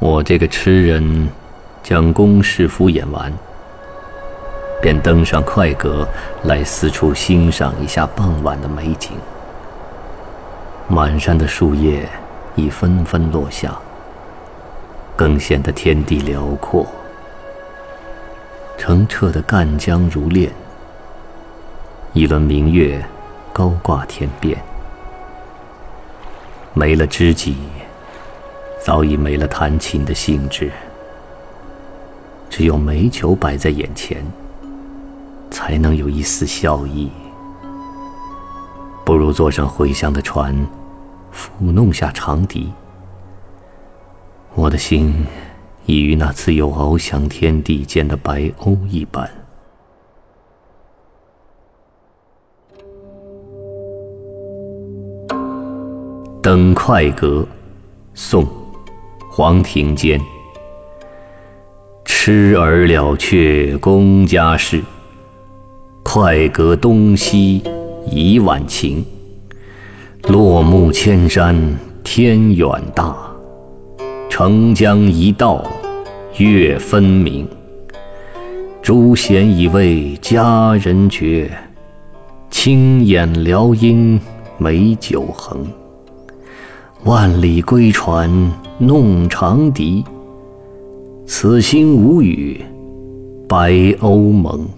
我这个痴人，将公事敷衍完，便登上快阁来四处欣赏一下傍晚的美景。满山的树叶已纷纷落下，更显得天地辽阔。澄澈的赣江如练，一轮明月高挂天边。没了知己。早已没了弹琴的兴致，只有美酒摆在眼前，才能有一丝笑意。不如坐上回乡的船，抚弄下长笛。我的心已与那自由翱翔天地间的白鸥一般。登快阁，宋。黄庭坚，痴儿了却公家事，快阁东西已晚晴。落木千山天远大，澄江一道月分明。朱弦已为佳人绝，青眼撩莺美酒横。万里归船弄长笛，此心无语白鸥盟。